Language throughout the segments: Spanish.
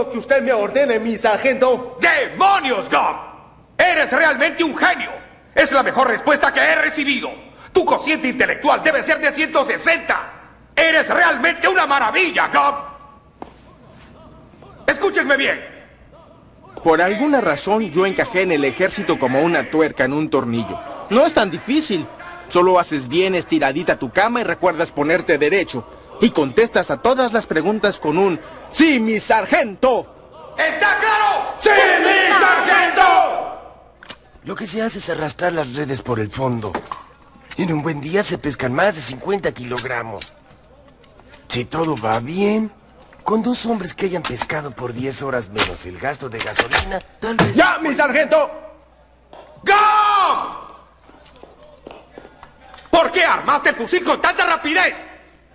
lo que usted me ordene, mi sargento. ¡Demonios, Gum! Eres realmente un genio. Es la mejor respuesta que he recibido. Tu cociente intelectual debe ser de 160. Eres realmente una maravilla, Gum. Escúchenme bien. Por alguna razón yo encajé en el ejército como una tuerca en un tornillo. No es tan difícil. Solo haces bien estiradita tu cama y recuerdas ponerte derecho. Y contestas a todas las preguntas con un ¡Sí, mi sargento! ¿Está claro? ¡Sí, mi sargento! Lo que se hace es arrastrar las redes por el fondo. En un buen día se pescan más de 50 kilogramos. Si todo va bien, con dos hombres que hayan pescado por 10 horas menos el gasto de gasolina, tal vez... ¡Ya, mi sargento! ¡Gum! ¿Por qué armaste el fusil con tanta rapidez?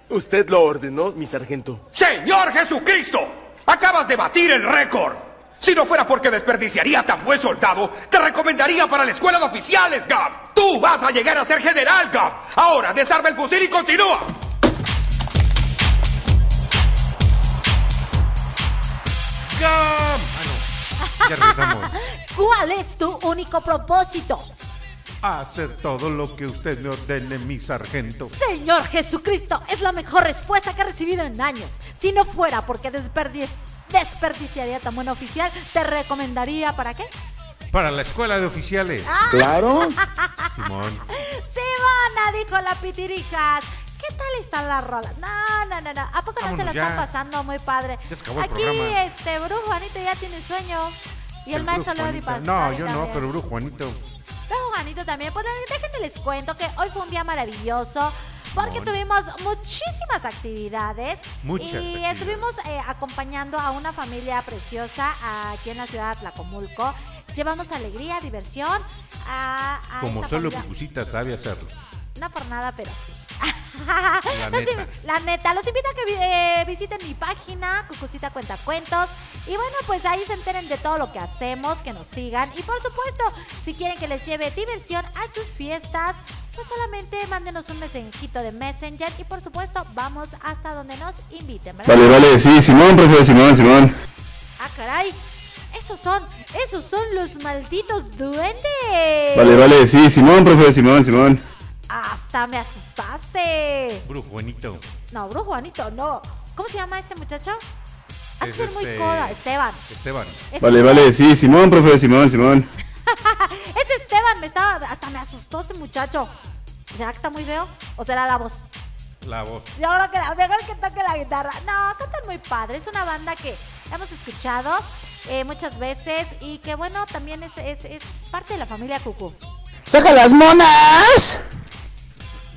Usted lo ordenó, mi sargento. ¡Señor Jesucristo! Acabas de batir el récord. Si no fuera porque desperdiciaría tan buen soldado, te recomendaría para la escuela de oficiales, Gab. Tú vas a llegar a ser general, Gab. Ahora desarma el fusil y continúa. ¡Gam! Ah, no. Ya regresamos. ¿Cuál es tu único propósito? Hacer todo lo que usted me ordene, mi sargento. Señor Jesucristo, es la mejor respuesta que he recibido en años. Si no fuera porque desperdici- desperdiciaría tan buen oficial, te recomendaría para qué? Para la escuela de oficiales. Claro. Simón. Simona, dijo la pitirijas. ¿Qué tal están las rolas? No, no, no, no. ¿A poco no se la ya. están pasando muy padre? Ya se acabó el Aquí, programa. este, Brujo Juanito ya tiene sueño. Y el, maestro Brujo Leo Di No, yo no, pero Brujo Juanito. Brujo Juanito también. Pues déjenme les cuento que hoy fue un día maravilloso. Porque tuvimos muchísimas actividades Muchas y actividades. estuvimos eh, acompañando a una familia preciosa aquí en la ciudad de Tlacomulco. Llevamos alegría, diversión a, a Como esta solo familia. Cucucita sabe hacerlo. No por nada, pero sí. La Los neta. invi- la neta, los invito a que eh, visiten mi página, Cucucita Cuentacuentos. Y bueno, pues ahí se enteren de todo lo que hacemos, que nos sigan. Y por supuesto, si quieren que les lleve diversión a sus fiestas, pues solamente mándenos un mensajito de Messenger. Y por supuesto, vamos hasta donde nos inviten, ¿verdad? Vale, vale, sí, Simón, profe, Simón, Simón. Ah, caray. Esos son, esos son los malditos duendes. Vale, vale, sí, Simón, profe, Simón, Simón. Hasta me asustaste. Brujo Juanito. No, Brujo Juanito, no. ¿Cómo se llama este muchacho? Ha de Es ser muy este- coda, Esteban. Esteban. Es Vale, Esteban. vale, sí, Simón, profe, Simón, Simón. Es Esteban, me estaba, hasta me asustó ese muchacho. ¿Será que está muy feo? ¿O será la voz? La voz. Yo creo que la, mejor que toque la guitarra. No, cantan muy padre. Es una banda que hemos escuchado eh, muchas veces y que bueno, también es, es, es parte de la familia Cucú. ¡Saca las monas!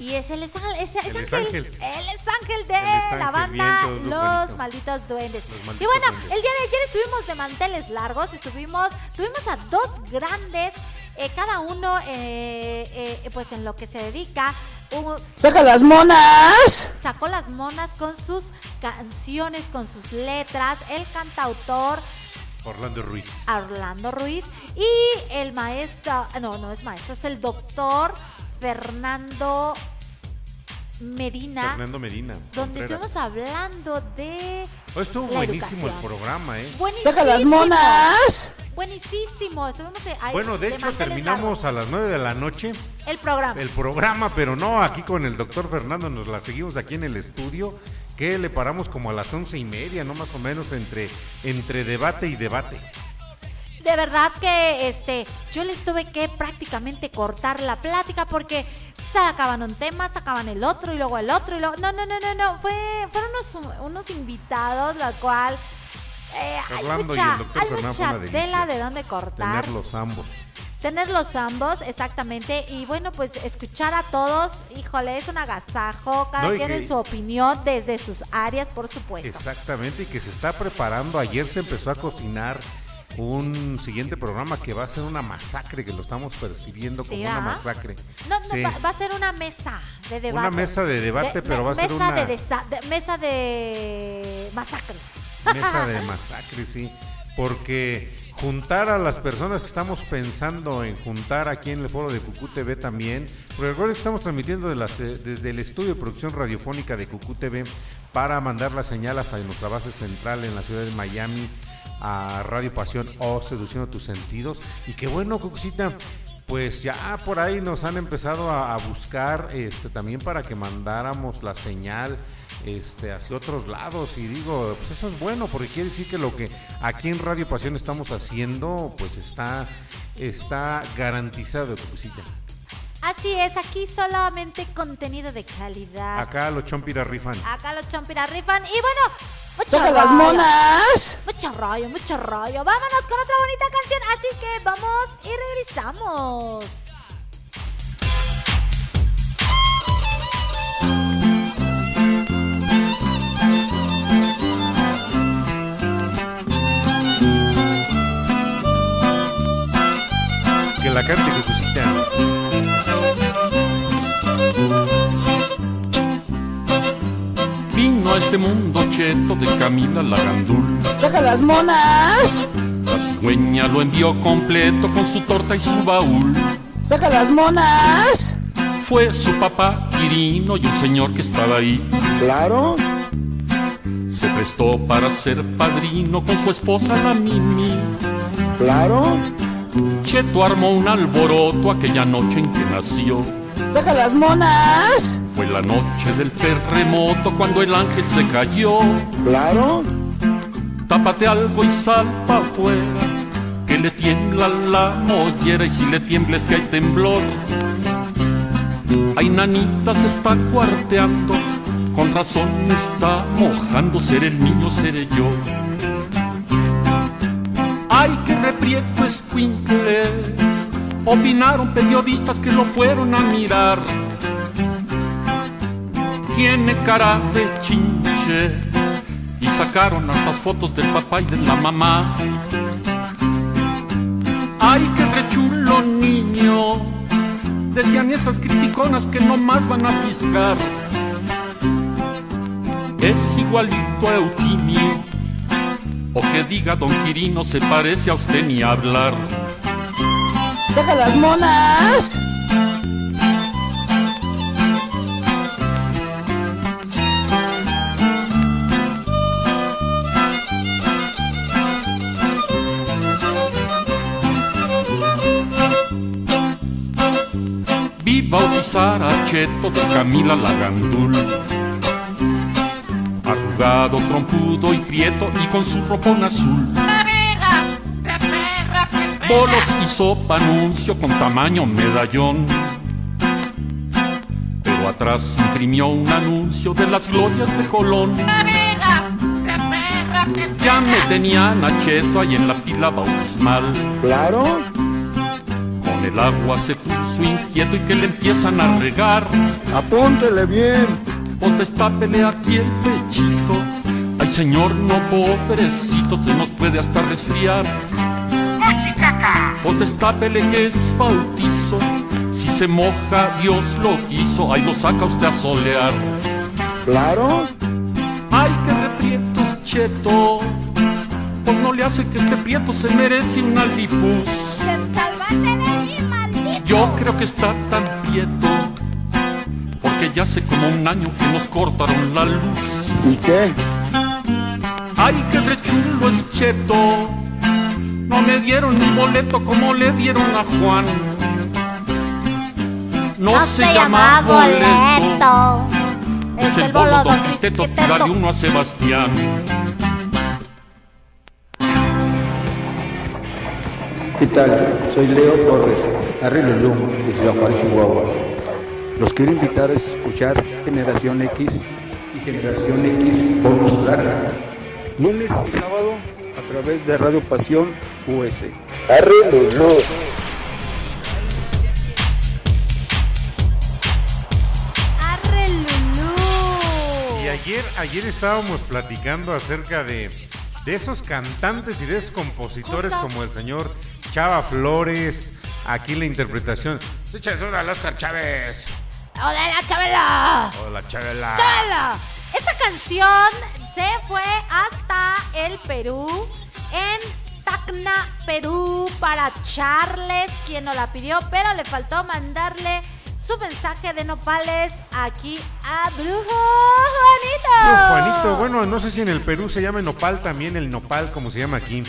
Y es el es, es, es es ángel, ángel. Él es ángel de la banda bien, Los bonito. Malditos Duendes. Los y bueno, Duendes. el día de ayer estuvimos de manteles largos, estuvimos, tuvimos a dos grandes, eh, cada uno eh, eh, pues en lo que se dedica. Un- ¡Saca las monas! sacó las monas con sus canciones, con sus letras, el cantautor Orlando Ruiz. Orlando Ruiz y el maestro, no, no es maestro, es el doctor Fernando Medina, Fernando Medina. donde Contreras. estuvimos hablando de Oh, estuvo la buenísimo el programa, ¿eh? Buenísimo. ¡Saca las monas! Buenísimo. Estuvimos ahí Bueno, de hecho terminamos a las 9 de la noche el programa. el programa, pero no aquí con el doctor Fernando, nos la seguimos aquí en el estudio, que le paramos como a las once y media, ¿no? Más o menos entre, entre debate y debate. De verdad que este, yo les tuve que prácticamente cortar la plática porque sacaban un tema, sacaban el otro y luego el otro y luego. No, no, no, no, no. Fue, fueron unos, unos invitados, la cual. eh, hay mucha, hay mucha tela de dónde cortar. Tenerlos ambos. Tenerlos ambos, exactamente. Y bueno, pues escuchar a todos, híjole, es un agasajo. Cada No, quien en su opinión, desde sus áreas, por supuesto. Exactamente, y que se está preparando. Ayer se empezó a cocinar un siguiente programa que va a ser una masacre, que lo estamos percibiendo Sí, como una masacre. No, no, Sí. va, va a ser una mesa de debate. mesa de debate, pero va a ser una- De desa- de- mesa de masacre. Mesa de masacre, sí. Porque juntar a las personas que estamos pensando en juntar aquí en el foro de Cucú TV también, porque recuerden que estamos transmitiendo de las, eh, desde el estudio de producción radiofónica de Cucú TV para mandar la señal hasta nuestra base central en la ciudad de Miami a Radio Pasión o Seduciendo tus Sentidos. Y qué bueno, Cucucita, pues ya por ahí nos han empezado a, buscar este, también para que mandáramos la señal este, hacia otros lados. Y digo, pues eso es bueno, porque quiere decir que lo que aquí en Radio Pasión estamos haciendo, pues está, está garantizado, Cucucita. Así es, aquí solamente contenido de calidad. Acá los chompiras rifan. Acá los chompiras rifan. Y bueno, mucho ¡Saca las rollo. monas! Mucho rollo, mucho rollo. Vámonos con otra bonita canción. Así que vamos y regresamos. Que la cante, Cucucita. Vino a este mundo cheto de Camila Lagandul. ¡Saca las monas! La cigüeña lo envió completo con su torta y su baúl. ¡Saca las monas! Fue su papá Quirino y un señor que estaba ahí. Claro. Se prestó para ser padrino con su esposa la Mimi. Claro. Cheto armó un alboroto aquella noche en que nació. ¡Saca las monas! Fue la noche del terremoto cuando el ángel se cayó. Claro. Tápate algo y sal pa' afuera, que le tiembla la mollera y si le tiembla es que hay temblor. Ay, nanita se está cuarteando, con razón me está mojando, ser el niño, seré yo. Ay, que reprieto escuincle, opinaron periodistas que lo fueron a mirar. Tiene cara de chinche y sacaron hartas fotos del papá y de la mamá. Ay, qué rechulo niño, decían esas criticonas que no más van a piscar. Es igualito a Eutimio, o que diga don Quirino se parece a usted ni hablar. ¡Saca las monas! Vi bautizar a Cheto de Camila Lagandul. Arrugado, trompudo y prieto y con su ropón azul. Bolos y sopa anuncio con tamaño medallón. Pero atrás imprimió un anuncio de las glorias de Colón. Ya me tenían a Cheto ahí en la pila bautismal. Claro. Con el agua se puso inquieto y que le empiezan a regar. Apúntele bien. Pues destápele aquí el pechito. Ay, señor, no, pobrecito, se nos puede hasta resfriar. Pues destápele que es bautizo. Si se moja, Dios lo quiso. Ahí lo saca usted a solear. Claro. Ay, que reprieto es cheto. Pues no le hace que este prieto se merece una lipus. Yo creo que está tan prieto. Porque ya hace como un año que nos cortaron la luz. ¿Y qué? Ay, qué rechulo es cheto. No me dieron ni boleto como le dieron a Juan. No, se, llama boleto. Es, Es el bolo don Cristeto, tírale uno a Sebastián. ¿Qué tal? Soy Leo Torres, Arrilulum, de Ciudad Juárez, Chihuahua. Los quiero invitar a escuchar Generación X y Generación X Bonus Track. Lunes y sábado a través de Radio Pasión US. Arre Lulú. Y ayer, ayer estábamos platicando acerca de, de esos cantantes y de esos compositores Justo. como el señor Chava Flores. Aquí la interpretación. Échale una al Oscar Chávez. ¡Hola, Chabela! Hola, Chabela. ¡Chabela! Esta canción se fue hasta el Perú, en Tacna, Perú, para Charles, quien nos la pidió, pero le faltó mandarle su mensaje de nopales aquí a Brujo Juanito. Juanito, bueno, no sé si en el Perú se llama nopal también, el nopal, como se llama aquí.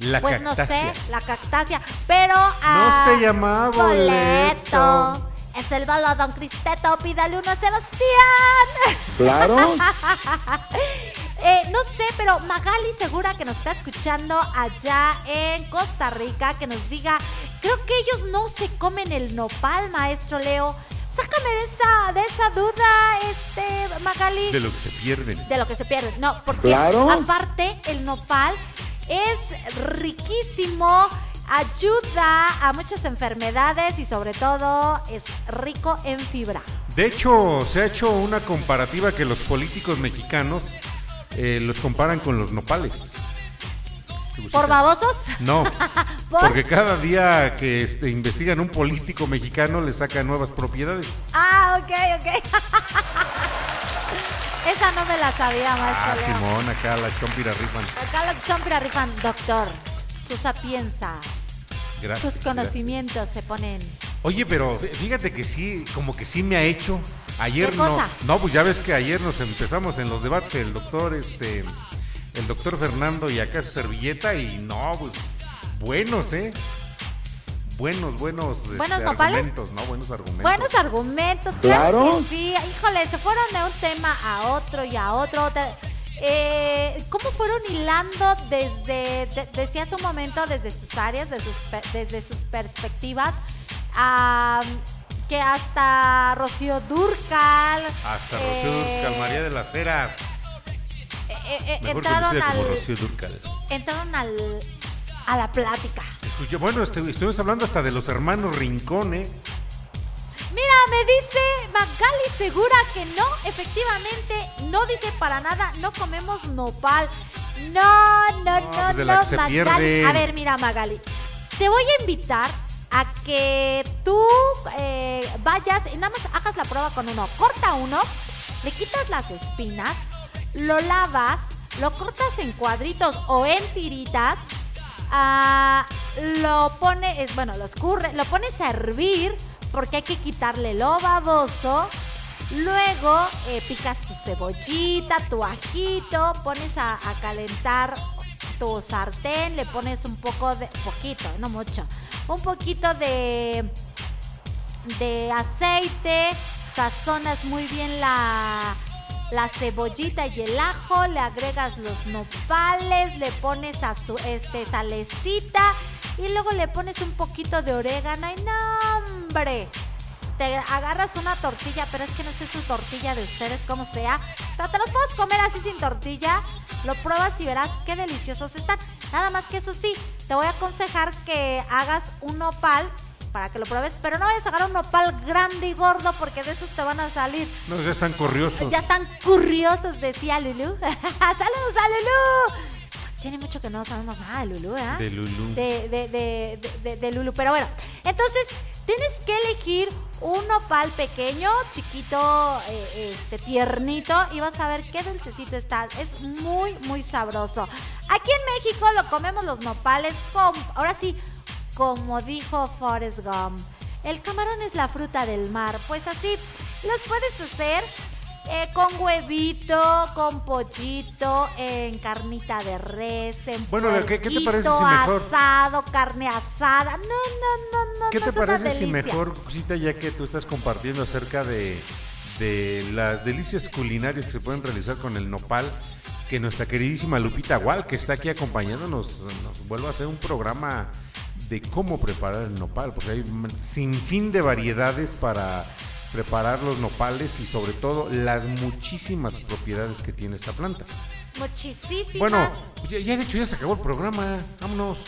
La Pues no sé, la cactácea, pero No se llama boleto. Es el bolo Don Cristeto, pídale uno a Sebastián. Claro. Eh, no sé, pero Magali segura que nos está escuchando allá en Costa Rica, que nos diga, creo que ellos no se comen el nopal, maestro Leo. Sácame de esa, de esa duda, este, Magali. De lo que se pierden. de lo que se pierde. No, porque Claro. aparte el nopal es riquísimo, ayuda a muchas enfermedades y sobre todo es rico en fibra. De hecho, se ha hecho una comparativa que los políticos mexicanos eh, los comparan con los nopales. ¿Por babosos? No, ¿Por? porque cada día que este, investigan un político mexicano le sacan nuevas propiedades. Ah, ok, ok. Esa no me la sabía, maestro Ah, Leo. Simón, acá la chompira rifan. Acá los chompira rifan, doctor. Su sapienza, Gracias. sus conocimientos se ponen. Oye, pero fí- fíjate que sí, como que sí me ha hecho. Ayer ¿Qué no. cosa? No, pues ya ves que ayer nos empezamos en los debates el doctor, este, el doctor Fernando y acá su servilleta y no, pues buenos, ¿eh? Buenos, buenos. este, ¿Buenos argumentos, ¿no? Buenos argumentos. Buenos argumentos, claro, Claro. que sí. Híjole, se fueron de un tema a otro y a otro. Te- eh, ¿Cómo fueron hilando desde, de- decía hace un momento, desde sus áreas, de sus pe- desde sus perspectivas, a, que hasta Rocío Durcal. Hasta eh, Rocío Durcal, María de las Heras. eh, eh, entraron al, Rocío Durcal. entraron al, a la plática. Escuché, bueno, este, estuvimos hablando hasta de los hermanos Rincón, ¿eh? Mira, me dice Magali Segura que no, efectivamente, no dice para nada, no comemos nopal. No, no, no, pues no, que se Magali. A ver, mira, Magali, te voy a invitar a que tú eh, vayas y nada más hagas la prueba con uno. Corta uno, le quitas las espinas, lo lavas, lo cortas en cuadritos o en tiritas. ah, lo pones, bueno, lo escurre, lo pones a hervir porque hay que quitarle lo baboso. Luego eh, picas tu cebollita, tu ajito, pones a, a calentar tu sartén, le pones un poco de, poquito, no mucho, un poquito de, de aceite, sazonas muy bien la, la cebollita y el ajo, le agregas los nopales, le pones a su, este, salecita y luego le pones un poquito de orégano y no, hombre. Te agarras una tortilla, pero es que no sé su tortilla de ustedes cómo sea, pero te los puedes comer así sin tortilla, lo pruebas y verás qué deliciosos están. Nada más que eso sí, te voy a aconsejar que hagas un nopal para que lo pruebes, pero no vayas a agarrar un nopal grande y gordo porque de esos te van a salir No, ya están corriosos. ya están curiosos, decía Lulu. ¡Saludos a Lulu! Tiene mucho que no sabemos nada de Lulu, ¿eh? De Lulú. De, de, de, de- de- de Lulu. Pero bueno, entonces tienes que elegir un nopal pequeño, chiquito, eh, este, tiernito, y vas a ver qué dulcecito está. Es muy, muy sabroso. Aquí en México lo comemos los nopales con, ahora sí, como dijo Forrest Gump. El camarón es la fruta del mar. Pues así los puedes hacer eh, con huevito, con pollito, en carnita de res, en Bueno, ¿qué- qué te parece si mejor- asado, carne asada. No, no, no, no. ¿Qué no te parece si mejor, cosita, ya que tú estás compartiendo acerca de, de las delicias culinarias que se pueden realizar con el nopal, que nuestra queridísima Lupita Gual, que está aquí acompañándonos, nos vuelva a hacer un programa de cómo preparar el nopal, porque hay sin fin de variedades para preparar los nopales y sobre todo las muchísimas propiedades que tiene esta planta. Muchísimas. Bueno, ya, ya de hecho ya se acabó el programa, vámonos.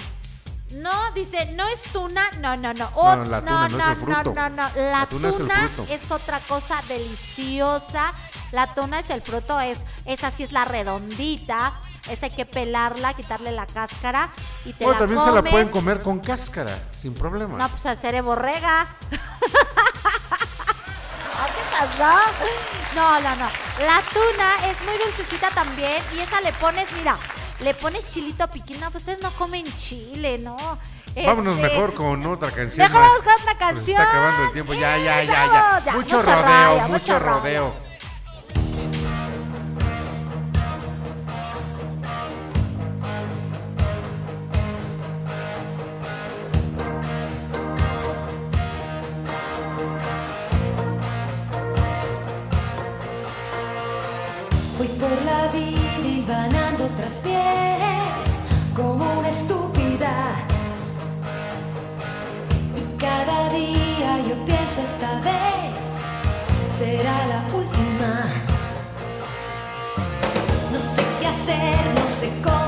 No, dice, no es tuna, no, no, no. No, Oh, no, la tuna no es el fruto. no, no, La, La tuna tuna, es es otra cosa deliciosa. La tuna es el fruto, es, esa sí es la redondita. Esa hay que pelarla, quitarle la cáscara y te la también se la pueden comer con cáscara, sin problema. No, pues hacer borrega. ¿no? No, no. La tuna es muy dulcecita también y esa le pones, mira, le pones chilito piquín. No, pues ustedes no comen chile, ¿no? Vámonos este, mejor con otra canción. Mejor vamos con otra canción. Está acabando el tiempo. Ya, ya, ya, ya. Mucho, rodeo, mucho rodeo. será la última. No sé qué hacer, no sé cómo.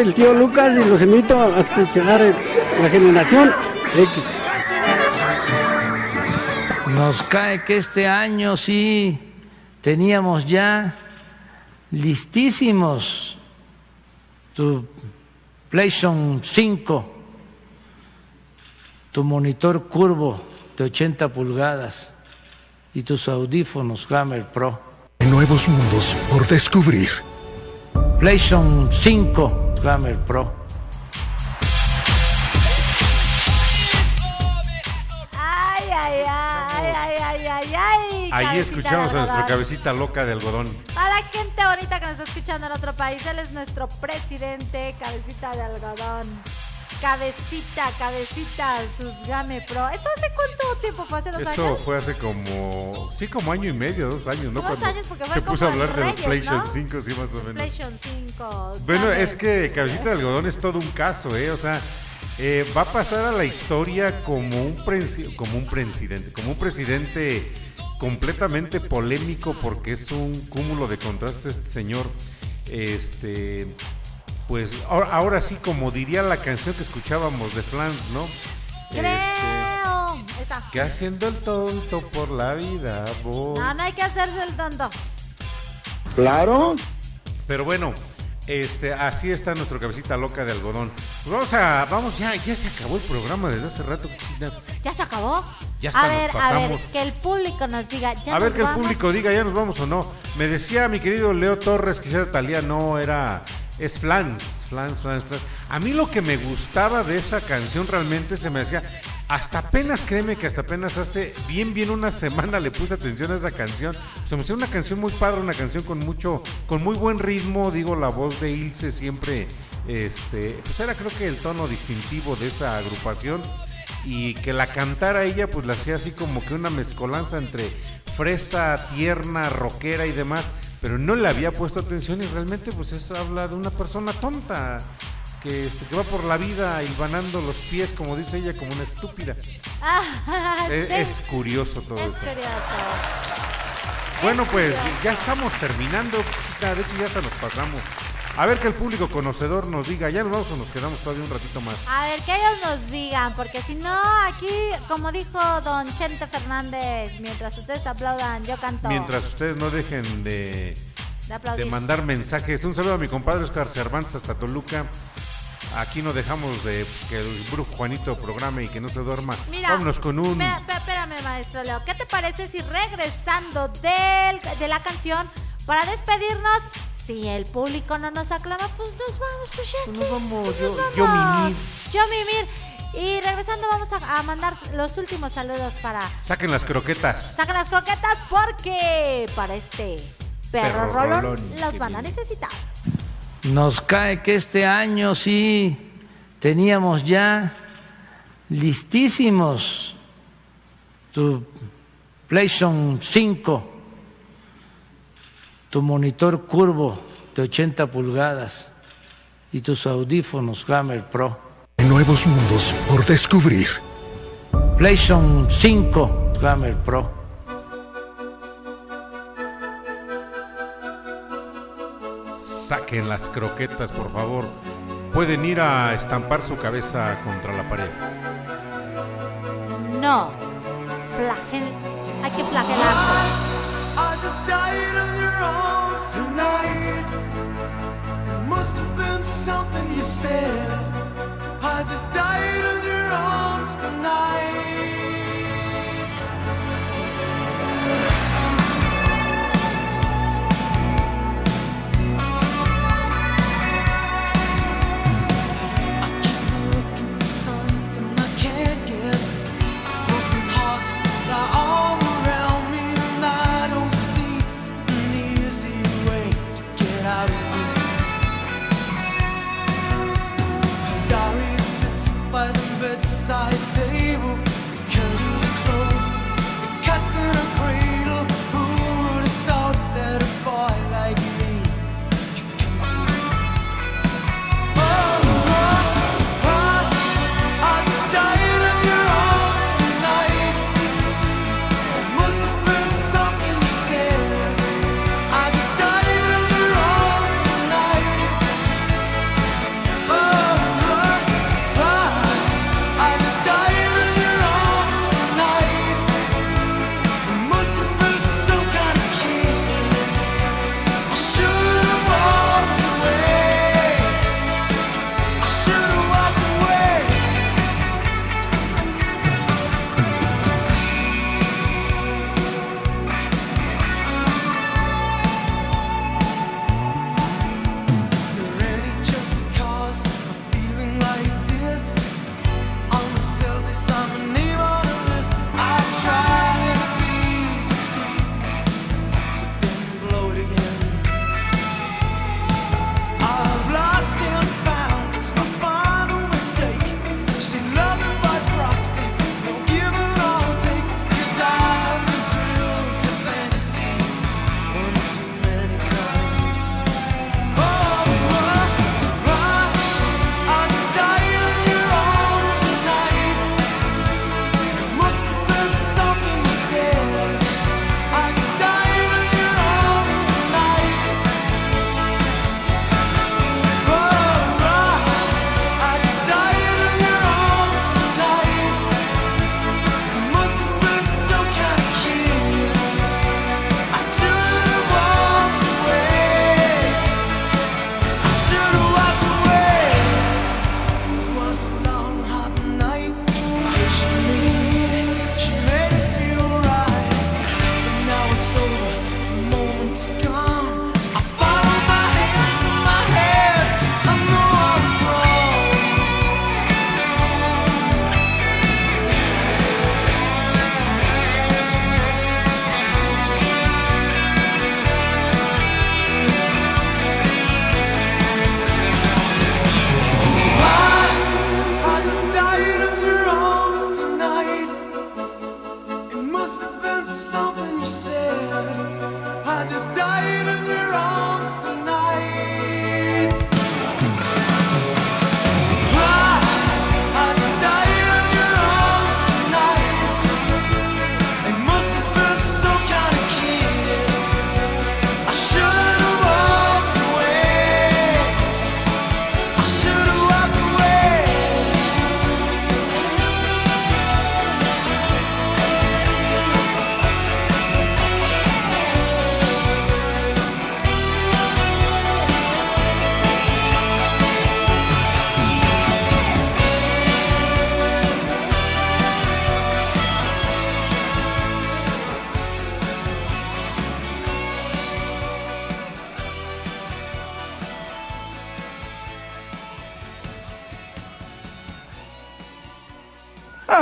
el tío Lucas y los invito a escuchar la generación X. Nos cae que este año sí teníamos ya listísimos tu PlayStation 5, tu monitor curvo de 80 pulgadas y tus audífonos Gamer Pro. Nuevos mundos por descubrir PlayStation 5 Gamer Pro. Ay, ay, ay, ay, ay, ay, ay. Ahí escuchamos a nuestra cabecita loca de algodón. A la gente bonita que nos está escuchando en otro país, él es nuestro presidente, cabecita de algodón. Cabecita, cabecita, sus Game Pro. ¿Eso hace cuánto tiempo fue? ¿Hace dos Eso años? fue hace como, sí, como año y medio, dos años, ¿no? Dos Cuando años, porque fue se puso a hablar de Reyes, PlayStation ¿no? 5, sí, más o menos. PlayStation 5. Bueno, Game. es que Cabecita de Algodón es todo un caso, ¿eh? O sea, eh, va a pasar a la historia como un, como un presidente, como un presidente completamente polémico porque es un cúmulo de contrastes este señor. Este, pues ahora, ahora sí, como diría la canción que escuchábamos de Flans, ¿no? Este, Creo. Esa. que haciendo el tonto por la vida, voy. No, no hay que hacerse el tonto. Claro. Pero bueno, este, así está nuestro cabecita loca de algodón. Pues vamos a, vamos ya, ya se acabó el programa desde hace rato. ¿Ya se acabó? Ya hasta a nos ver, a ver, pasamos. que el público nos diga. ¿ya A ver que el público diga, ya nos vamos o no. Me decía mi querido Leo Torres que era Talía, no, era, es Flans, Flans, Flans, Flans. A mí lo que me gustaba de esa canción realmente se me decía, hasta apenas, créeme que hasta apenas hace bien, bien una semana le puse atención a esa canción. Se me hacía una canción muy padre, una canción con mucho, con muy buen ritmo, digo, la voz de Ilse siempre, este, pues era creo que el tono distintivo de esa agrupación y que la cantara ella pues la hacía así como que una mezcolanza entre fresa, tierna, rockera y demás, pero no le había puesto atención y realmente pues eso habla de una persona tonta que, este, que va por la vida hilvanando los pies como dice ella como una estúpida. Ah, Es, sí. es curioso todo Es eso. curioso. Bueno pues ya estamos terminando, ya, de hecho ya hasta nos pasamos. A ver que el público conocedor nos diga, ya nos vamos o nos quedamos todavía un ratito más. A ver, que ellos nos digan, porque si no, aquí, como dijo don Chente Fernández, mientras ustedes aplaudan, yo canto. Mientras ustedes no dejen de, De de mandar mensajes. Un saludo a mi compadre Oscar Cervantes hasta Toluca. Aquí no dejamos de que el brujo Juanito programe y que no se duerma. Mira, Vámonos con un... espérame, maestro Leo. ¿Qué te parece si regresando del, de la canción, para despedirnos, si el público no nos aclama, pues nos vamos, pues ya. Nos vamos, Pues yo, nos yo vamos. mimir. Yo mimir. Y regresando vamos a, a mandar los últimos saludos para Saquen las croquetas. Sacan las croquetas porque para este perro, Perro rolón, rolón los van a necesitar. Nos cae que este año sí teníamos ya listísimos tu PlayStation 5, tu monitor curvo de 80 pulgadas y tus audífonos Hammer Pro. Nuevos mundos por descubrir. PlayStation 5 Hammer Pro. Saquen las croquetas, por favor. Pueden ir a estampar su cabeza contra la pared. No, flagel, hay que flagelarse. Said. I just died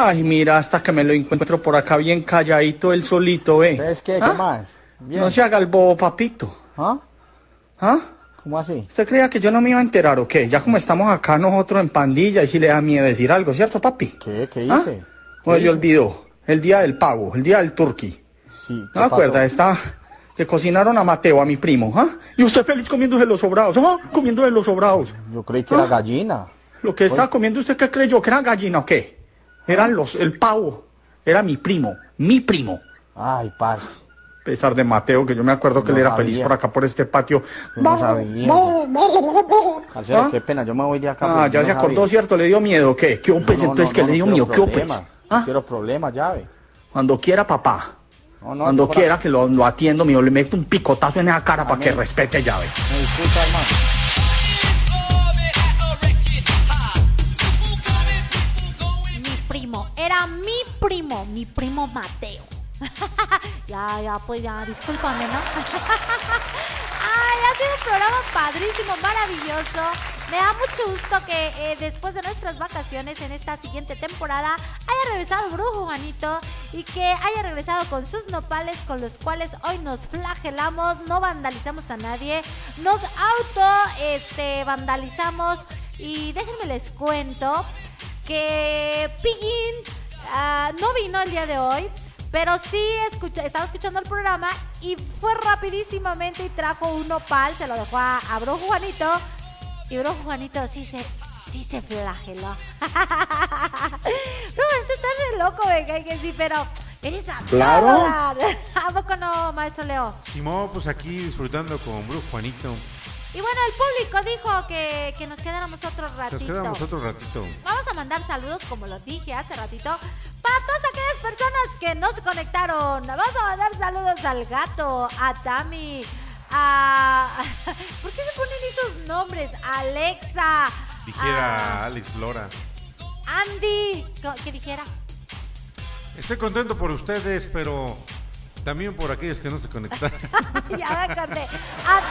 Ay, mira, hasta que me lo encuentro por acá bien calladito, él solito, ¿eh? ¿Sabes qué? ¿Qué ¿Ah? más? Bien. No se haga el bobo, papito. ¿Ah? ¿Ah? ¿Cómo así? ¿Usted creía que yo no me iba a enterar o qué? Ya como estamos acá nosotros en pandilla y si le da miedo decir algo, ¿cierto, papi? ¿Qué? ¿Qué ¿Ah? hice? No, ¿Qué yo hice? olvidó. El día del pavo, el día del turkey. Sí. ¿No ¿qué acuerda? Está que cocinaron a Mateo, a mi primo, ¿ah? Y usted feliz comiéndose los sobrados, ¿ah? Comiéndose los sobrados. Yo creí que era ¿Ah? gallina. Lo que estaba comiendo usted, ¿qué creyó? ¿Que era gallina o qué? Eran los, el pavo. Era mi primo, mi primo. Ay, parce. A pesar de Mateo, que yo me acuerdo que No él era sabía. feliz por acá, por este patio. No sabía. ¿Ah? qué pena, yo me voy de acá. Ah, porque ya yo se no acordó, sabía. ¿cierto? ¿Le dio miedo qué? ¿Qué pues No, no, entonces no, no, le dio no miedo? ¿Qué pues? problemas, Ah. No quiero problemas, llave. Cuando quiera, papá. No, no, Cuando quiera que lo, lo atiendo, mío, le meto un picotazo en esa cara para que respete llave. Me disculpa, hermano. Primo, mi primo Mateo. ya, ya, pues ya, discúlpame, ¿no? Ay, ha sido un programa padrísimo, maravilloso. Me da mucho gusto que eh, después de nuestras vacaciones en esta siguiente temporada haya regresado Brujo Juanito y que haya regresado con sus nopales con los cuales hoy nos flagelamos, no vandalizamos a nadie, nos auto este, vandalizamos y déjenme les cuento que Piggin ah, no vino el día de hoy, pero sí escucha- estaba escuchando el programa y fue rapidísimamente y trajo un nopal, se lo dejó a, a Brujo Juanito y Brujo Juanito sí se, sí se flageló. Brujo Juanito estás re loco, venga, que sí, pero eres a Claro. ¿A poco no, maestro Leo? Simón, pues aquí disfrutando con Brujo Juanito. Y bueno, el público dijo que, que nos quedáramos otro ratito. Nos quedamos otro ratito. Vamos a mandar saludos, como lo dije hace ratito, para todas aquellas personas que no se conectaron. Vamos a mandar saludos al gato, a Tami, a... ¿Por qué se ponen esos nombres? Alexa, Dijera Alex Lora. a Andy. ¿Qué- ¿Qué dijera? Estoy contento por ustedes, pero también por aquellos que no se conectaron. ya me acordé. A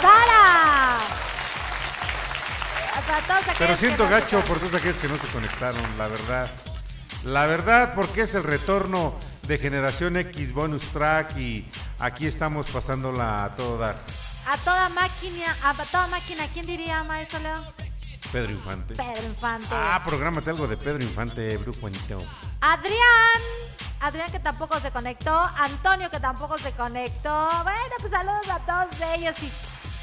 Pero siento no gacho por todos aquellos que no se conectaron, la verdad. La verdad, porque es el retorno de Generación X Bonus Track y aquí estamos pasándola a todo dar. A toda máquina, a toda máquina, ¿quién diría, maestro Leo? Pedro Infante. Pedro Infante. Ah, prográmate algo de Pedro Infante, Brujo Juanito. Adrián. Adrián que tampoco se conectó. Antonio que tampoco se conectó. Bueno, pues saludos a todos ellos. Y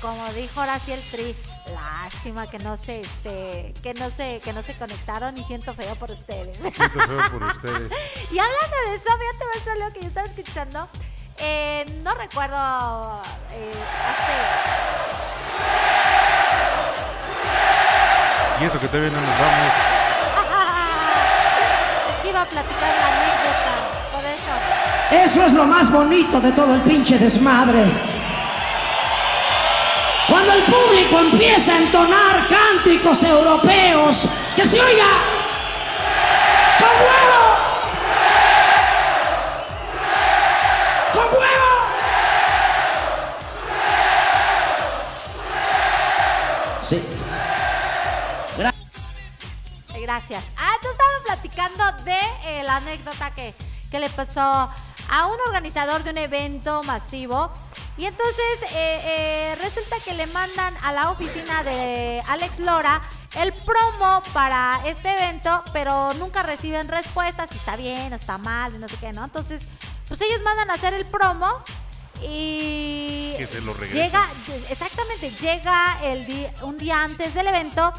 como dijo ahora sí el tri, lástima que no se, este, que no se, que no se conectaron y siento feo por ustedes. Siento feo por ustedes. Y hablando de eso, fíjate, maestro Leo, que yo estaba escuchando. eh, no recuerdo eh, Y eso que todavía no nos vamos. Es que iba a platicar la anécdota. Por eso. Eso es lo más bonito de todo el pinche desmadre. Cuando el público empieza a entonar cánticos europeos, que se oiga Gracias. Ah, entonces estaba platicando de eh, la anécdota que, que le pasó a un organizador de un evento masivo. Y entonces eh, eh, resulta que le mandan a la oficina de Alex Lora el promo para este evento, pero nunca reciben respuestas si está bien o está mal, no sé qué, ¿no? Entonces, pues ellos mandan a hacer el promo y Que se lo regresen. llega, exactamente, llega el di- un día antes del evento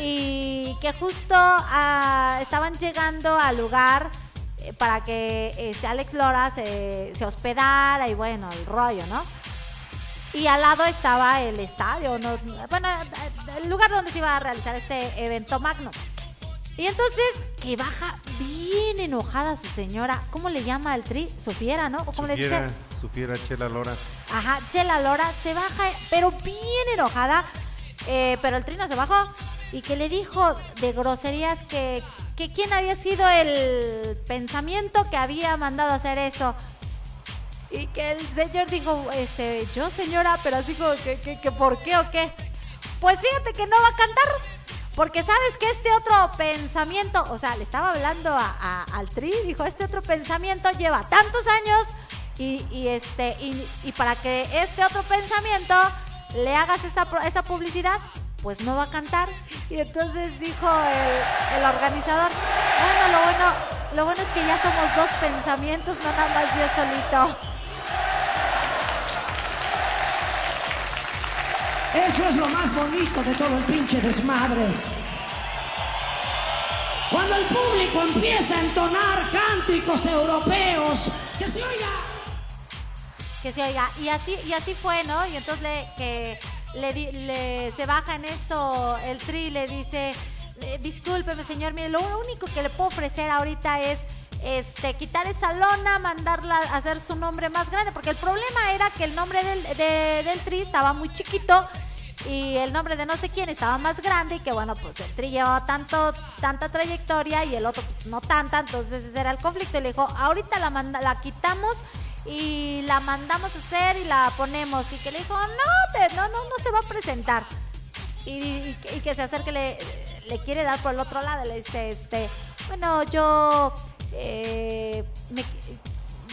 y que justo ah, estaban llegando al lugar eh, para que este, Alex Lora se, se hospedara y bueno, el rollo, ¿no? Y al lado estaba el estadio, ¿no? bueno, el lugar donde se iba a realizar este evento magno. Y entonces que baja bien enojada su señora, ¿cómo le llama al tri? Sufiera, ¿no? ¿O cómo le dice? Sufiera Chela Lora. Ajá, Chela Lora se baja, pero bien enojada. eh, pero el trino se bajó y que le dijo de groserías que, que quién había sido el pensamiento que había mandado hacer eso. Y que el señor dijo, este, yo señora, pero así como que, que, que ¿por qué o qué? Pues fíjate que no va a cantar. Porque sabes que este otro pensamiento, o sea, le estaba hablando a- a- al Tri, dijo, este otro pensamiento lleva tantos años y, y este y, y para que este otro pensamiento le hagas esa, esa publicidad, pues no va a cantar. Y entonces dijo el, el organizador, bueno, lo bueno, lo bueno es que ya somos dos pensamientos, no nada más yo solito. Eso es lo más bonito de todo el pinche desmadre. Cuando el público empieza a entonar cánticos europeos, que se oiga. que se oiga y así y así fue no y entonces le que le, le- se baja en eso el tri le dice "Eh, discúlpeme señor mire lo único que le puedo ofrecer ahorita es este quitar esa lona mandarla a hacer su nombre más grande porque el problema era que el nombre del, de- del tri estaba muy chiquito y el nombre de no sé quién estaba más grande y que bueno pues el tri llevaba tanto tanta trayectoria y el otro pues, no tanta entonces ese era el conflicto. Y le dijo ahorita la manda, la quitamos y la mandamos a hacer y la ponemos y que le dijo no te- va a presentar y, que se acerque le, le quiere dar por el otro lado le dice este bueno yo eh, me-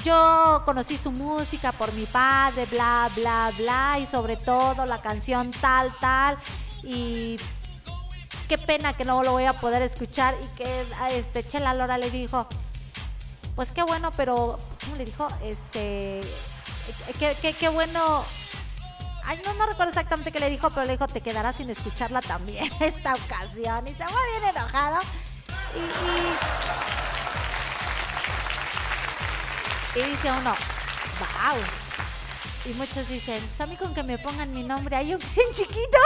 yo conocí su música por mi padre bla bla bla y sobre todo la canción tal tal y qué pena que no lo voy a poder escuchar y que este Chela Lora le dijo pues qué bueno, pero ¿cómo le dijo? Este, qué, qué, qué bueno. Ay, no, no recuerdo exactamente qué le dijo, pero le dijo, te quedarás sin escucharla también esta ocasión. Y se fue bien enojado. Y, y, y dice uno, wow. Y muchos dicen, pues a mí con que me pongan mi nombre aunque sea en chiquito.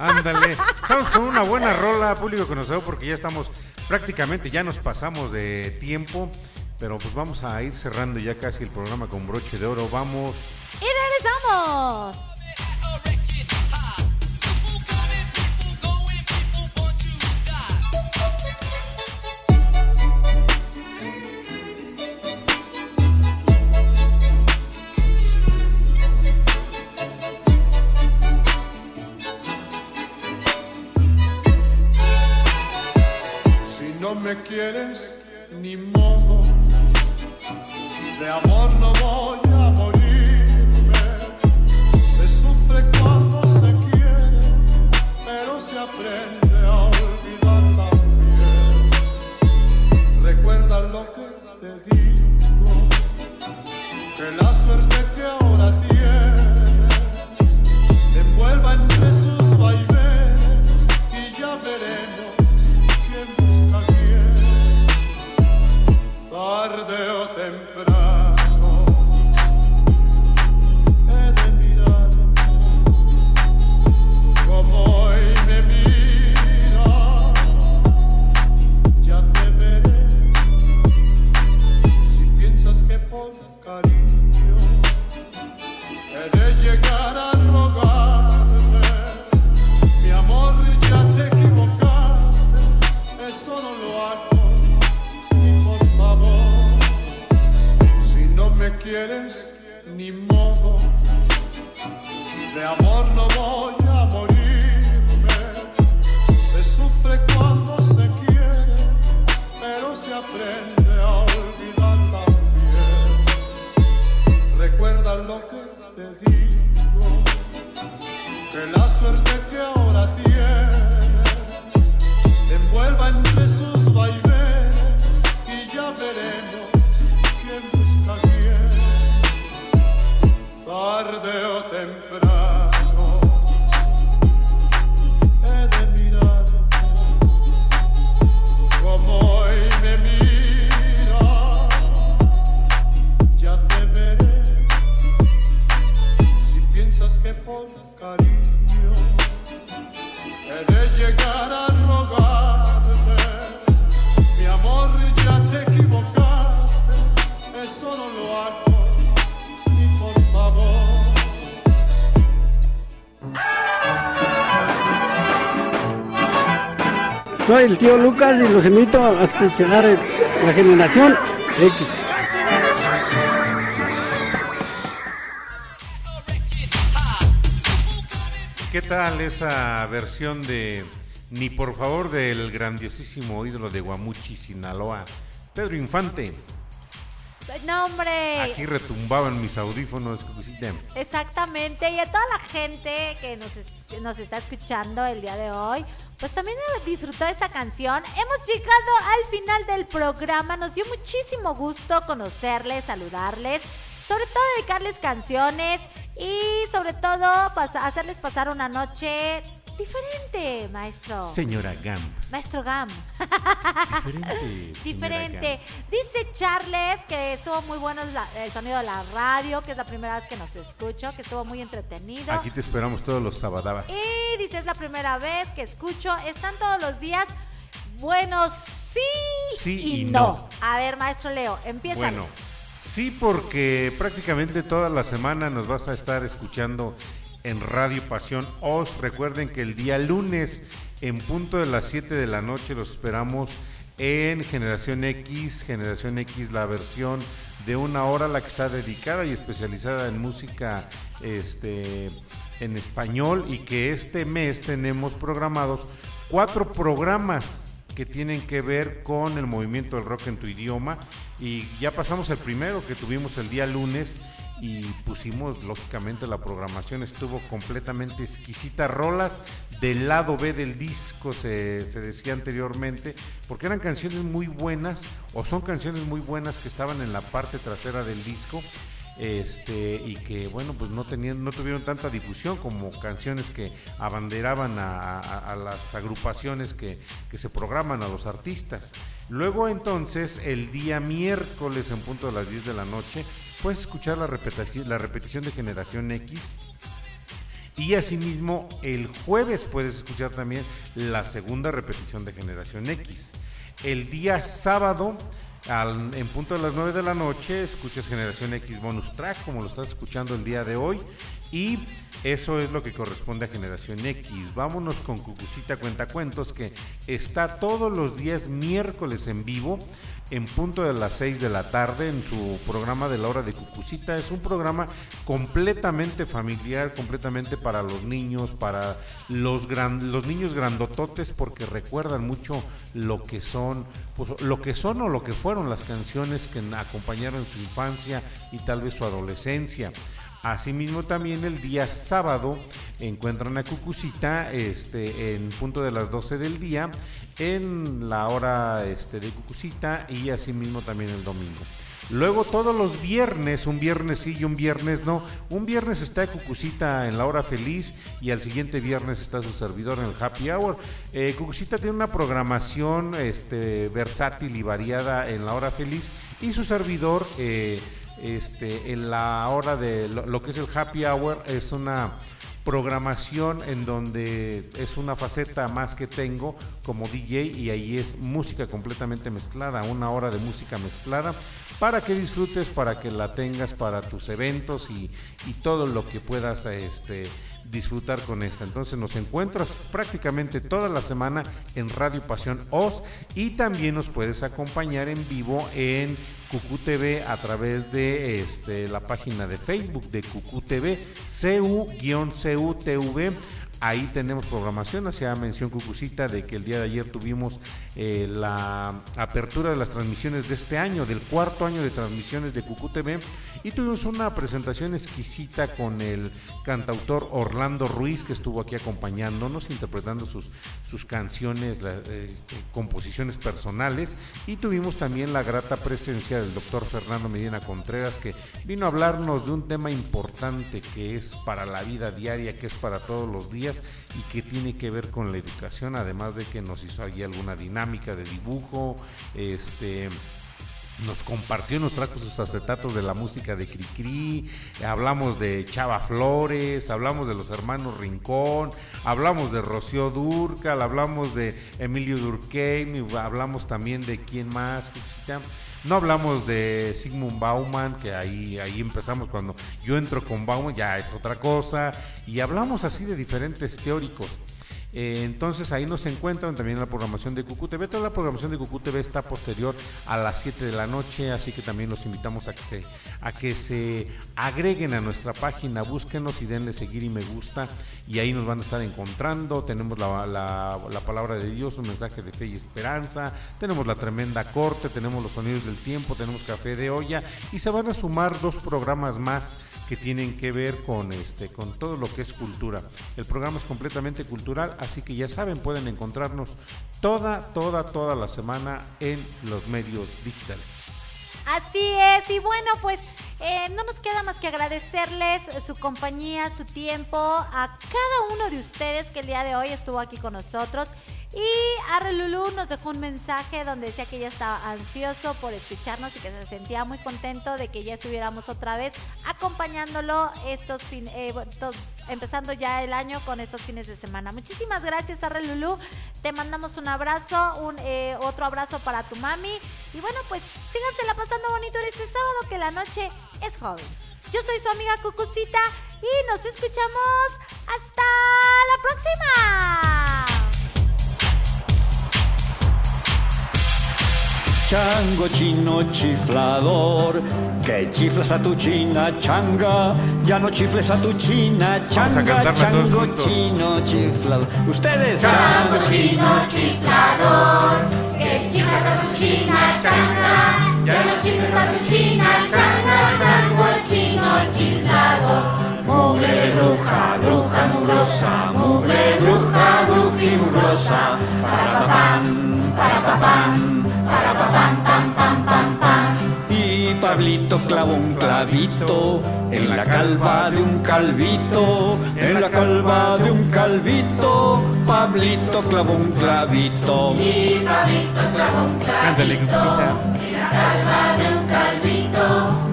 Ándale. Estamos con una buena rola, público conocedor, porque ya estamos prácticamente, ya nos pasamos de tiempo. Pero pues vamos a ir cerrando ya casi el programa con broche de oro. Vamos. Y regresamos. Quieres, ni modo, de amor no voy Tarde temprano Soy el tío Lucas y los invito a escuchar la generación X. ¿Qué tal esa versión de ni por favor del grandiosísimo ídolo de Guamuchi, Sinaloa, Pedro Infante. No, hombre. Aquí retumbaban mis audífonos, Cucucita. Exactamente, y a toda la gente que nos, que nos está escuchando el día de hoy, pues también disfrutó esta canción. Hemos llegado al final del programa, nos dio muchísimo gusto conocerles, saludarles, sobre todo dedicarles canciones y sobre todo pas- hacerles pasar una noche diferente, maestro. Señora Gam. Maestro Gam. Diferente. Diferente. Dice Charles que estuvo muy bueno el sonido de la radio, que es la primera vez que nos escucho, que estuvo muy entretenido. Aquí te esperamos todos los sabadabas. Y dice, es la primera vez que escucho, están todos los días. Bueno, sí, Sí y, y no. no. A ver, maestro Leo, empieza. Bueno, sí, porque prácticamente toda la semana nos vas a estar escuchando en Radio Pasión Os. Recuerden que el día lunes, en punto de las 7 de la noche, los esperamos en Generación X. Generación X, la versión de una hora, la que está dedicada y especializada en música este, en español. Y que este mes tenemos programados cuatro programas que tienen que ver con el movimiento del rock en tu idioma. Y ya pasamos el primero que tuvimos el día lunes y pusimos, lógicamente, la programación estuvo completamente exquisita. Rolas del lado B del disco, se, decía anteriormente, porque eran canciones muy buenas, o son canciones muy buenas que estaban en la parte trasera del disco este y que bueno pues no tenían no tuvieron tanta difusión como canciones que abanderaban a, a- a las agrupaciones que, que se programan a los artistas luego entonces el día miércoles en punto de las 10 de la noche puedes escuchar la repetición la repetición de generación X y asimismo, el jueves puedes escuchar también la segunda repetición de Generación X. El día sábado, al- en punto de las 9 de la noche, escuchas Generación X Bonus Track, como lo estás escuchando el día de hoy. Y eso es lo que corresponde a Generación X. Vámonos con Cucucita Cuentacuentos, que está todos los días miércoles en vivo en punto de las 6 de la tarde en su programa de la hora de Cucucita. Es un programa completamente familiar, completamente para los niños, para los, gran, los niños grandototes, porque recuerdan mucho lo que son, pues, lo que son o lo que fueron las canciones que acompañaron su infancia y tal vez su adolescencia. Asimismo también el día sábado encuentran a Cucucita este, en punto de las 12 del día en la hora este, de Cucucita y asimismo también el domingo. Luego todos los viernes, un viernes sí y un viernes no. Un viernes está Cucucita en la hora feliz y al siguiente viernes está su servidor en el happy hour. Eh, Cucucita tiene una programación este, versátil y variada en la hora feliz y su servidor eh, este, en la hora de lo, que es el happy hour es una programación en donde es una faceta más que tengo como DJ y ahí es música completamente mezclada, una hora de música mezclada para que disfrutes, para que la tengas para tus eventos y, y todo lo que puedas este, disfrutar con esta. Entonces nos encuentras prácticamente toda la semana en Radio Pasión Oz y también nos puedes acompañar en vivo en Cucú TV a través de este, la página de Facebook de Cucú TV, CU-CUTV. Ahí tenemos programación, hacía mención Cucucita de que el día de ayer tuvimos eh, la apertura de las transmisiones de este año, del cuarto año de transmisiones de Cucú TV, y tuvimos una presentación exquisita con el cantautor Orlando Ruiz, que estuvo aquí acompañándonos, interpretando sus, sus canciones, este, composiciones personales, y tuvimos también la grata presencia del doctor Fernando Medina Contreras, que vino a hablarnos de un tema importante que es para la vida diaria, que es para todos los días y que tiene que ver con la educación, además de que nos hizo allí alguna dinámica de dibujo, este nos compartió, nos trajo sus acetatos de la música de Cricri, hablamos de Chava Flores, hablamos de los hermanos Rincón, hablamos de Rocío Durcal, hablamos de Emilio Durkheim, hablamos también de quién más? No hablamos de Sigmund Bauman, que ahí, ahí empezamos cuando yo entro con Bauman, ya es otra cosa, y hablamos así de diferentes teóricos. Eh, entonces ahí nos encuentran también en la programación de Cucu TV. Toda la programación de Cucu TV está posterior a las 7 de la noche, así que también los invitamos a que se, a que se agreguen a nuestra página, búsquenos y denle seguir y me gusta. Y ahí nos van a estar encontrando. Tenemos la, la- la palabra de Dios, un mensaje de fe y esperanza. Tenemos la tremenda corte, tenemos los sonidos del tiempo, tenemos café de olla. Y se van a sumar dos programas más que tienen que ver con este con todo lo que es cultura. El programa es completamente cultural, así que ya saben, pueden encontrarnos toda toda toda la semana en los medios digitales. Así es, y bueno, pues eh, no nos queda más que agradecerles su compañía, su tiempo, a cada uno de ustedes que el día de hoy estuvo aquí con nosotros. Y Arre Lulú nos dejó un mensaje donde decía que ella estaba ansioso por escucharnos y que se sentía muy contento de que ya estuviéramos otra vez acompañándolo estos fin, eh, empezando ya el año con estos fines de semana. Muchísimas gracias Arre Lulú, te mandamos un abrazo, un eh, otro abrazo para tu mami y bueno pues sígansela pasando bonito en este sábado que la noche es joven. Yo soy su amiga Cucucita y nos escuchamos hasta la próxima. Chango chino chiflador, que chiflas a tu china changa, ya no chifles a tu china changa, chango chino chiflador. Ustedes, Chango chino chiflador, que chiflas a tu china changa, ya no chifles a tu china changa, chango chino chiflador. Mugre de bruja, bruja mugrosa, mugre bruja, brujimugrosa, para papán, para papán, para papán, pam, pam, pam, pam. Y Pablito clavó un clavito en la calva de un calvito, en la calva de un calvito, Pablito clavó un clavito. Y Pablito clavó un Cucucita. en la calva de un calvito,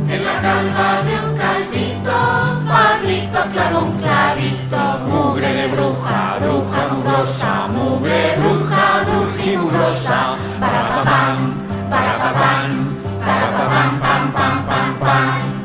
en la calva de un calvito, Pablito clavó un clavito, mugre de bruja, bruja mugrosa, mugre bruja, brujimugrosa, para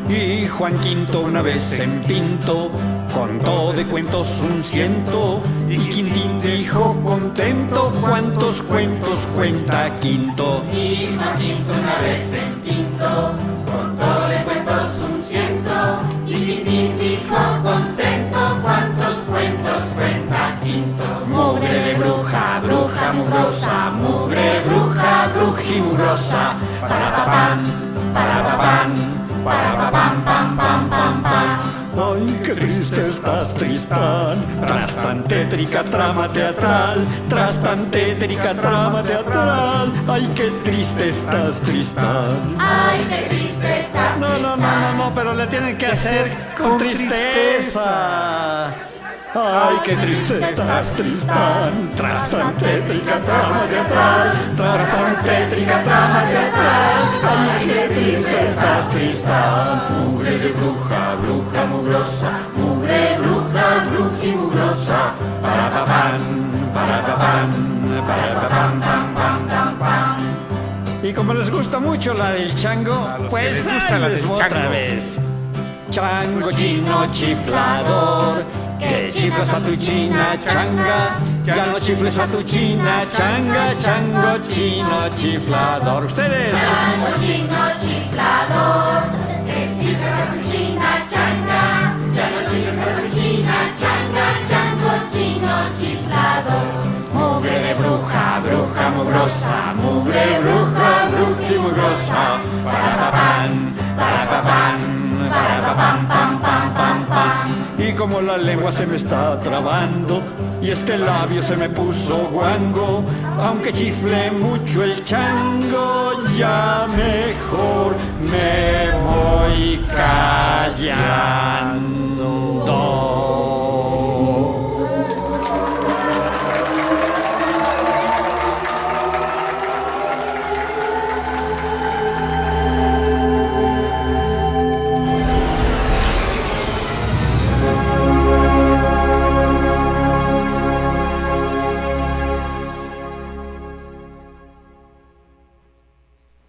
Y Juan Quinto una vez en Pinto contó de cuentos un ciento. Y Quintín dijo contento cuántos cuentos cuenta Quinto. Y Juan Quinto una vez en Quinto, contó de cuentos un ciento, y Quintín dijo contento cuántos cuentos cuenta Mugre de bruja, bruja mugrosa, mugre bruja, brujimugrosa, para papán, para papán, para papán, pam, pam, pam, pam. Ay, qué triste estás, Tristán, tras tan tétrica trama teatral, tras tan tétrica trama teatral. Ay, qué triste estás, Tristán. Ay, qué triste estás, No, no, no, no, no, pero le tienen que hacer con tristeza. Ay, qué triste estás, Tristán, tras tan tétrica trama teatral, tras tan tétrica trama teatral. Ay, qué triste estás, Tristán. Mugre de bruja, bruja mugrosa, mugre bruja, brujimugrosa, para papán, para papán, para papán, pam, pam, pam, pam. Y como les gusta mucho la del chango, pues les gusta ahí la les del otra chango. vez. Chango chino chiflador, chiflas a tu china changa, ya no chifles a tu china changa, chango chino chiflador. Ustedes. Chango chino chiflador, que chiflas a tu china changa, ya no chiflas a tu china changa, chango chino chiflador. Mugre de bruja, bruja mugrosa, mugre bruja, brujimugrosa, para papán, para papán, para papán, pam, pam, pam y como la lengua se me está trabando y este labio se me puso guango, aunque chifle mucho el chango, ya mejor me voy callando.